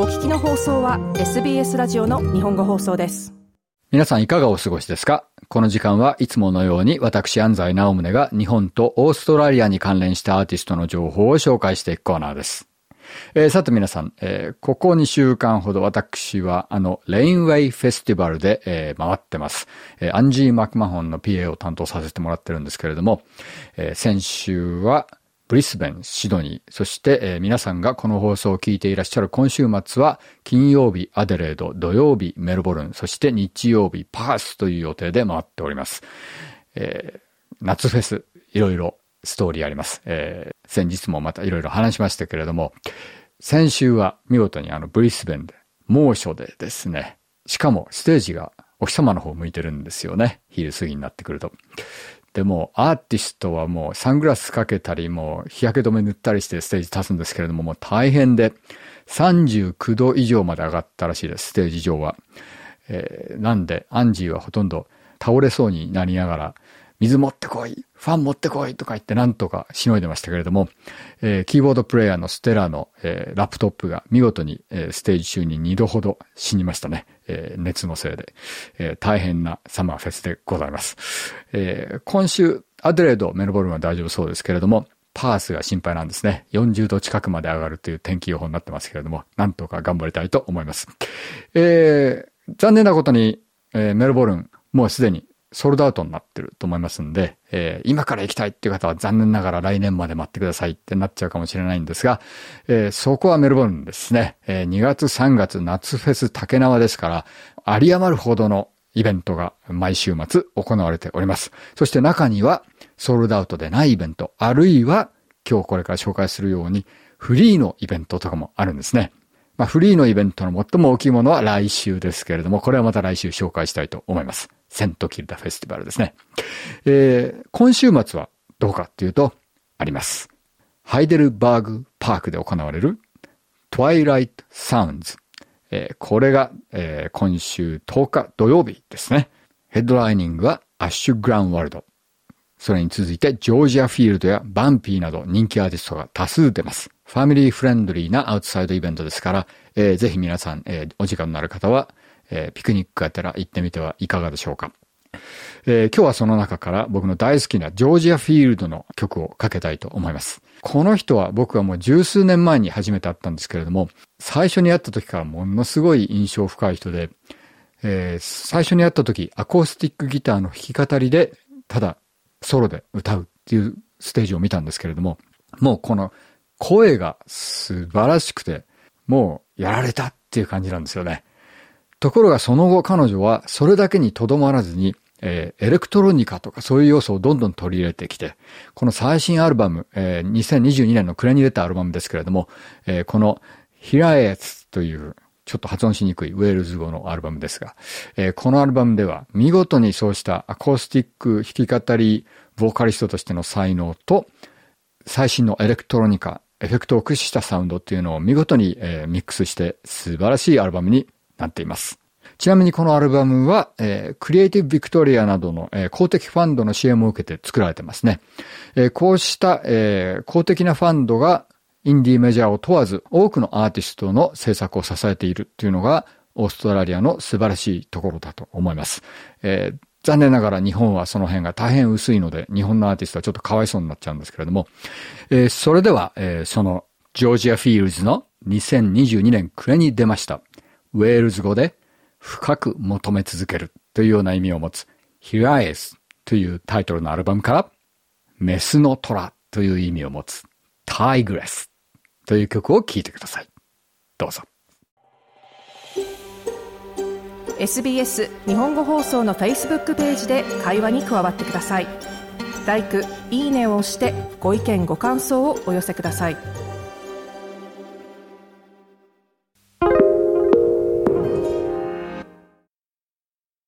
お聞きの放送は SBS ラジオの日本語放送です皆さんいかがお過ごしですか？この時間はいつものように私安西直宗が日本とオーストラリアに関連したアーティストの情報を紹介していくコーナーです。えー、さて皆さん、えー、ここ2週間ほど私はあの、レインウェイフェスティバルで、えー、回ってます。えアンジー・マクマホンの PA を担当させてもらってるんですけれども、え先週はブリスベン、シドニー、そして、えー、皆さんがこの放送を聞いていらっしゃる今週末は、金曜日アデレード、土曜日メルボルン、そして日曜日パースという予定で回っております。えー、夏フェス、いろいろストーリーあります。えー、先日もまたいろいろ話しましたけれども、先週は見事にあのブリスベンで猛暑でですね、しかもステージがお日様の方向いてるんですよね。昼過ぎになってくると。でも、アーティストはもうサングラスかけたり、もう日焼け止め塗ったりしてステージ立つんですけれども、もう大変で、39度以上まで上がったらしいです、ステージ上は。えー、なんで、アンジーはほとんど倒れそうになりながら、水持ってこいファン持ってこいとか言ってなんとかしのいでましたけれども、えー、キーボードプレイヤーのステラの、えー、ラップトップが見事に、えー、ステージ中に2度ほど死にましたね。えー、熱のせいで、えー、大変なサマーフェスでございます。えー、今週、アデレード、メルボルンは大丈夫そうですけれども、パースが心配なんですね。40度近くまで上がるという天気予報になってますけれども、なんとか頑張りたいと思います。えー、残念なことに、えー、メルボルン、もうすでにソールドアウトになってると思いますんで、えー、今から行きたいっていう方は残念ながら来年まで待ってくださいってなっちゃうかもしれないんですが、えー、そこはメルボルンですね。えー、2月3月夏フェス竹縄ですから、あり余るほどのイベントが毎週末行われております。そして中にはソールドアウトでないイベント、あるいは今日これから紹介するようにフリーのイベントとかもあるんですね。まあ、フリーのイベントの最も大きいものは来週ですけれども、これはまた来週紹介したいと思います。セントキルダフェスティバルですね。えー、今週末はどうかっていうと、あります。ハイデルバーグパークで行われるトワイライトサウンズ。えー、これが、えー、今週10日土曜日ですね。ヘッドライニングはアッシュ・グランワールド。それに続いてジョージアフィールドやバンピーなど人気アーティストが多数出ます。ファミリーフレンドリーなアウトサイドイベントですから、えー、ぜひ皆さん、えー、お時間のある方はえー、ピクニックやったら行ってみてはいかがでしょうか。えー、今日はその中から僕の大好きなジョージアフィールドの曲をかけたいと思います。この人は僕はもう十数年前に初めて会ったんですけれども、最初に会った時からものすごい印象深い人で、えー、最初に会った時、アコースティックギターの弾き語りで、ただソロで歌うっていうステージを見たんですけれども、もうこの声が素晴らしくて、もうやられたっていう感じなんですよね。ところがその後彼女はそれだけにとどまらずに、えー、エレクトロニカとかそういう要素をどんどん取り入れてきて、この最新アルバム、えー、2022年の暮れに出たアルバムですけれども、えー、このヒラエスというちょっと発音しにくいウェールズ語のアルバムですが、えー、このアルバムでは見事にそうしたアコースティック弾き語りボーカリストとしての才能と最新のエレクトロニカ、エフェクトを駆使したサウンドっていうのを見事に、えー、ミックスして素晴らしいアルバムになっています。ちなみにこのアルバムは、えー、クリエイティブ・ビクトリアなどの、えー、公的ファンドの支援を受けて作られてますね。えー、こうした、えー、公的なファンドがインディーメジャーを問わず多くのアーティストの制作を支えているというのがオーストラリアの素晴らしいところだと思います。えー、残念ながら日本はその辺が大変薄いので、日本のアーティストはちょっとかわいそうになっちゃうんですけれども、えー、それでは、えー、そのジョージア・フィールズの2022年暮れに出ました。ウェールズ語で深く求め続けるというような意味を持つヒラエスというタイトルのアルバムからメスの虎という意味を持つタイグレスという曲を聴いてください。どうぞ。SBS 日本語放送の Facebook ページで会話に加わってください。l i いいねを押してご意見ご感想をお寄せください。